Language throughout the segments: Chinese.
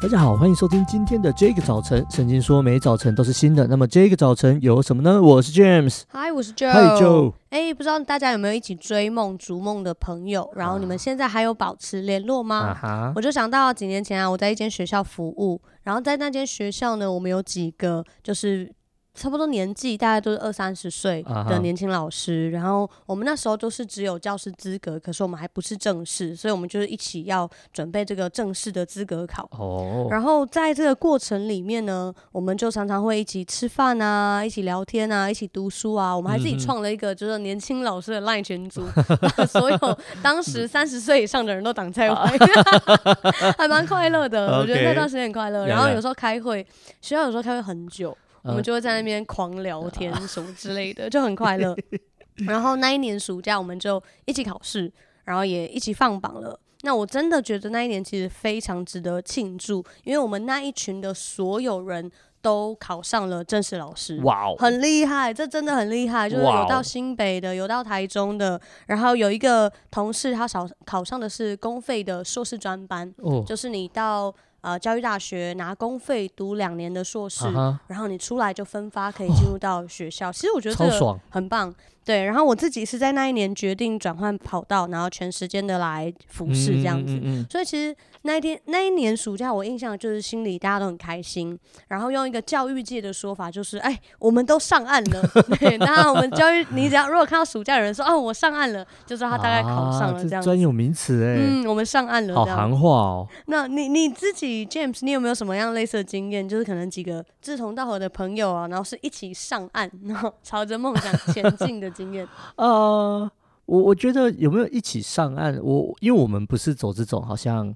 大家好，欢迎收听今天的这个早晨。圣经说每早晨都是新的，那么这个早晨有什么呢？我是 James，嗨，我是 Joe，嗨 Joe。哎，不知道大家有没有一起追梦、逐梦的朋友？然后你们现在还有保持联络吗？啊哈。我就想到几年前啊，我在一间学校服务，然后在那间学校呢，我们有几个就是。差不多年纪，大概都是二三十岁的年轻老师。Uh -huh. 然后我们那时候都是只有教师资格，可是我们还不是正式，所以我们就是一起要准备这个正式的资格考。哦、oh.。然后在这个过程里面呢，我们就常常会一起吃饭啊，一起聊天啊，一起读书啊。我们还自己创了一个就是年轻老师的 LINE 群组，把所有当时三十岁以上的人都挡在外，还蛮快乐的。我觉得那段时间很快乐。然后有时候开会，学校有时候开会很久。我们就会在那边狂聊天什么之类的，就很快乐。然后那一年暑假，我们就一起考试，然后也一起放榜了。那我真的觉得那一年其实非常值得庆祝，因为我们那一群的所有人都考上了正式老师，哇，很厉害，这真的很厉害。就是有到新北的，有到台中的，然后有一个同事他考考上的是公费的硕士专班，就是你到。呃，教育大学拿公费读两年的硕士，uh. 然后你出来就分发可以进入到学校。Oh, 其实我觉得这个很棒，对。然后我自己是在那一年决定转换跑道，然后全时间的来服侍这样子。嗯嗯嗯嗯。所以其实那一天那一年暑假，我印象就是心里大家都很开心。然后用一个教育界的说法，就是哎，我们都上岸了。对，那我们教育，你只要如果看到暑假有人说哦，我上岸了，就知道他大概考上了这样子。专、啊、有名词哎。嗯，我们上岸了。好行话哦。那你你自己。James，你有没有什么样类似的经验？就是可能几个志同道合的朋友啊，然后是一起上岸，然后朝着梦想前进的经验。呃，我我觉得有没有一起上岸？我因为我们不是走这种好像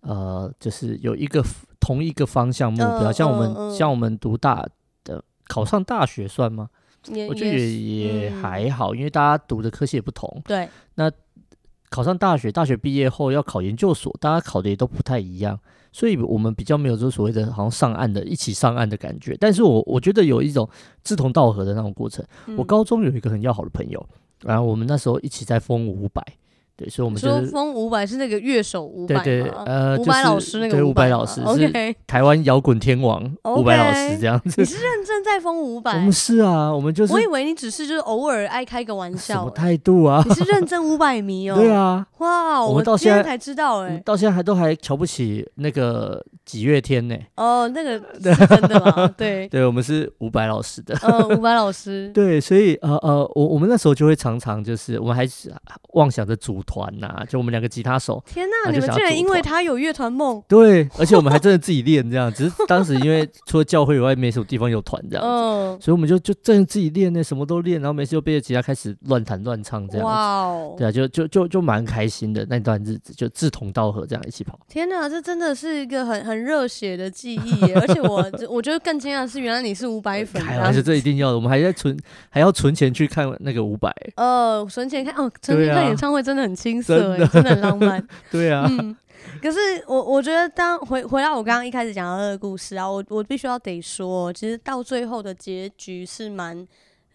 呃，就是有一个同一个方向目标，呃、像我们、呃、像我们读大的考上大学算吗？我觉得也也还好、嗯，因为大家读的科系也不同。对，那考上大学，大学毕业后要考研究所，大家考的也都不太一样。所以我们比较没有这所谓的好像上岸的一起上岸的感觉，但是我我觉得有一种志同道合的那种过程。嗯、我高中有一个很要好的朋友，然后我们那时候一起在疯五百。对，所以我们就是说，风五百是那个乐手五百，对对，呃，伍佰老师那个伍佰老师，OK，台湾摇滚天王伍佰老师这样子。你是认真在封五百？我们是啊，我们就是。我以为你只是就是偶尔爱开个玩笑。什么态度啊？你是认真五百迷 哦。对啊。哇，我们到现在才知道哎，到现在还都还瞧不起那个几月天呢？哦，那个是真的吗？对对，我们是伍佰老师的。嗯，伍佰老师。对，所以呃呃，我我们那时候就会常常就是我们还是妄想着组团呐，就。我们两个吉他手，天哪！你们竟然因为他有乐团梦？对，而且我们还真的自己练这样。只是当时因为除了教会以外，没什么地方有团这样子，嗯，所以我们就就真的自己练那什么都练，然后没事就背着吉他开始乱弹乱唱这样子。哇哦，对啊，就就就就蛮开心的那段日子，就志同道合这样一起跑。天呐，这真的是一个很很热血的记忆耶！而且我我觉得更惊讶的是，原来你是五百粉，还是这一定要的。我们还在存，还要存钱去看那个五百。呃，存钱看哦，存钱看演唱会真的很青涩。真的很浪漫，对啊。嗯，可是我我觉得，当回回到我刚刚一开始讲到的那个故事啊，我我必须要得说，其实到最后的结局是蛮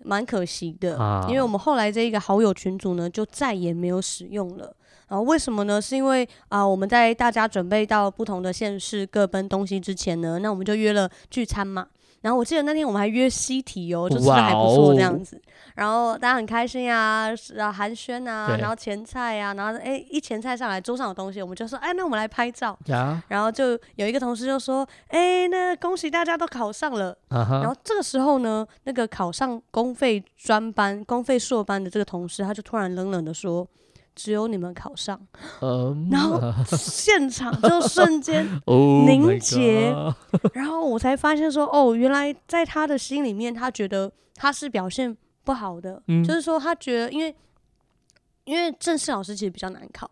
蛮可惜的，啊，因为我们后来这一个好友群组呢，就再也没有使用了。然啊，为什么呢？是因为啊，我们在大家准备到不同的县市各奔东西之前呢，那我们就约了聚餐嘛。然后我记得那天我们还约西提哦，就吃的还不错这样子。然后大家很开心啊，啊寒暄啊，然后前菜啊，然后哎一前菜上来，桌上有东西，我们就说哎，那我们来拍照。然后就有一个同事就说，哎，那恭喜大家都考上了。Uh. 然后这个时候呢，那个考上公费专班、公费硕班的这个同事，他就突然冷冷的说。只有你们考上，um, 然后现场就瞬间 凝结，oh、然后我才发现说，哦，原来在他的心里面，他觉得他是表现不好的，嗯、就是说他觉得，因为因为正式老师其实比较难考。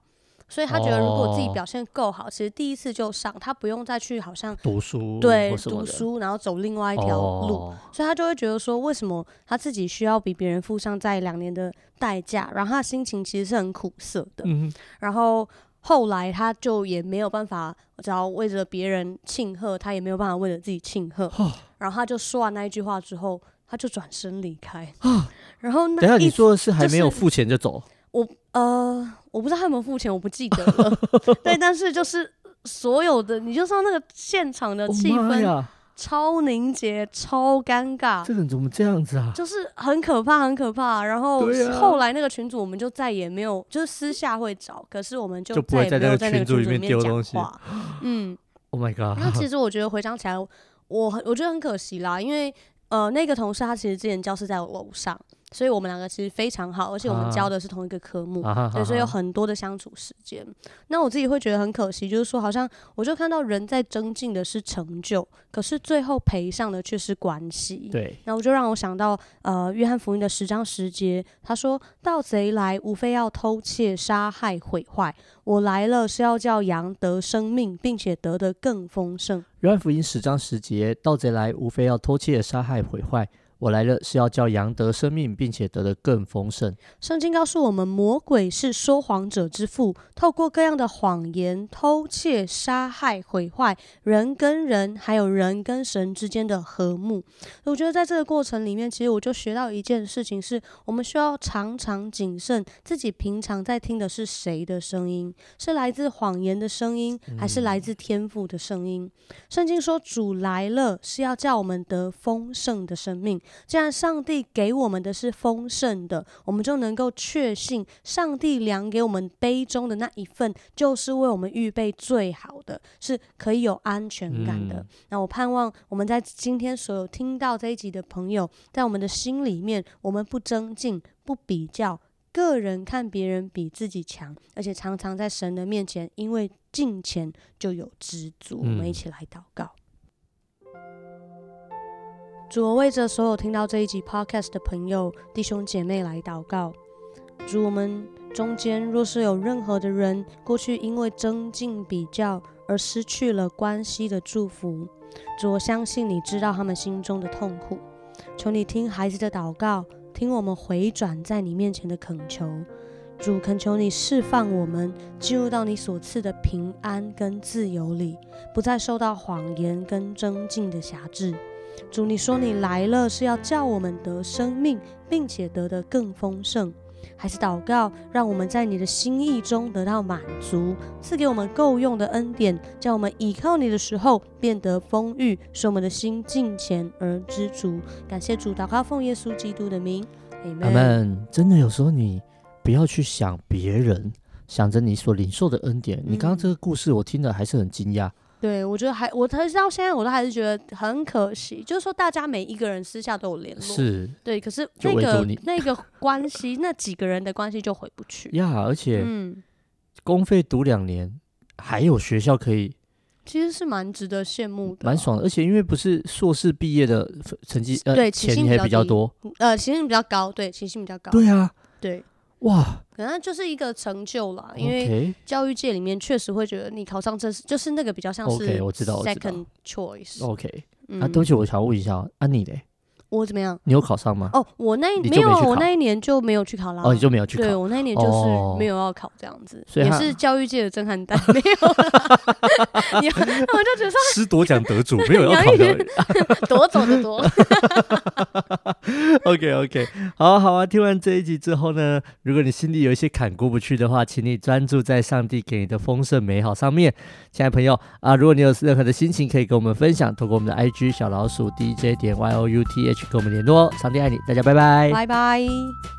所以他觉得，如果自己表现够好，oh. 其实第一次就上，他不用再去好像读书，对，读书，然后走另外一条路。Oh. 所以他就会觉得说，为什么他自己需要比别人付上在两年的代价？然后他的心情其实是很苦涩的。嗯。然后后来他就也没有办法，只要为着别人庆贺，他也没有办法为了自己庆贺。Oh. 然后他就说完那一句话之后，他就转身离开。Oh. 然后那，等下你说的是还没有付钱就走？我呃，我不知道他有没有付钱，我不记得了。对，但是就是所有的，你就知道那个现场的气氛超凝结、超尴尬。这个人怎么这样子啊？就是很可怕，很可怕。然后后来那个群主我们就再也没有，就是私下会找，可是我们就再也没有在那个群组里面讲话。嗯，Oh my god！那其实我觉得回想起来，我我觉得很可惜啦，因为呃，那个同事他其实之前教室在我楼上。所以我们两个其实非常好，而且我们教的是同一个科目，啊、所以有很多的相处时间。啊、那我自己会觉得很可惜，就是说，好像我就看到人在增进的是成就，可是最后赔上的却是关系。对，那我就让我想到，呃，约翰福音的十章十节，他说：“盗贼来，无非要偷窃、杀害、毁坏。我来了，是要叫羊得生命，并且得的更丰盛。”约翰福音十章十节，盗贼来，无非要偷窃、杀害、毁坏。我来了，是要叫羊得生命，并且得的更丰盛。圣经告诉我们，魔鬼是说谎者之父，透过各样的谎言，偷窃、杀害、毁坏人跟人，还有人跟神之间的和睦。我觉得在这个过程里面，其实我就学到一件事情是，是我们需要常常谨慎自己平常在听的是谁的声音，是来自谎言的声音，还是来自天赋的声音？嗯、圣经说，主来了，是要叫我们得丰盛的生命。既然上帝给我们的是丰盛的，我们就能够确信，上帝量给我们杯中的那一份，就是为我们预备最好的，是可以有安全感的。嗯、那我盼望我们在今天所有听到这一集的朋友，在我们的心里面，我们不增进，不比较，个人看别人比自己强，而且常常在神的面前，因为敬虔就有知足。嗯、我们一起来祷告。主，我为着所有听到这一集 podcast 的朋友、弟兄姐妹来祷告。主，我们中间若是有任何的人，过去因为增进比较而失去了关系的祝福，主，我相信你知道他们心中的痛苦。求你听孩子的祷告，听我们回转在你面前的恳求。主，恳求你释放我们，进入到你所赐的平安跟自由里，不再受到谎言跟增进的辖制。主，你说你来了是要叫我们得生命，并且得的更丰盛，还是祷告，让我们在你的心意中得到满足，赐给我们够用的恩典，叫我们倚靠你的时候变得丰裕，使我们的心敬虔而知足。感谢主，祷告奉耶稣基督的名，阿门。真的有时候你不要去想别人，想着你所领受的恩典。你刚刚这个故事我听了还是很惊讶。对，我觉得还我直到现在我都还是觉得很可惜，就是说大家每一个人私下都有联络，是对，可是那个那个关系，那几个人的关系就回不去呀。而且，嗯，公费读两年，还有学校可以，其实是蛮值得羡慕的，蛮爽的。而且因为不是硕士毕业的成绩，呃，对，钱也比较多，呃，起薪比较高，对，起薪比较高，对啊，对。哇，可能就是一个成就啦，因为教育界里面确实会觉得你考上这是就是那个比较像是 second choice。OK，啊，对不起，我想问一下，啊你嘞？我怎么样？你有考上吗？哦，我那没有，我那一年就没有去考啦。哦，你就没有去考？对，我那一年就是没有要考这样子，也是教育界的震撼弹，没有。我就觉得师铎奖得主没有要考的，夺走的夺。OK OK，好好啊！听完这一集之后呢，如果你心里有一些坎过不去的话，请你专注在上帝给你的丰盛美好上面。亲爱的朋友啊，如果你有任何的心情，可以跟我们分享，透过我们的 IG 小老鼠 DJ 点 Y O U T H。跟我们联络，上帝爱你，大家拜拜，拜拜。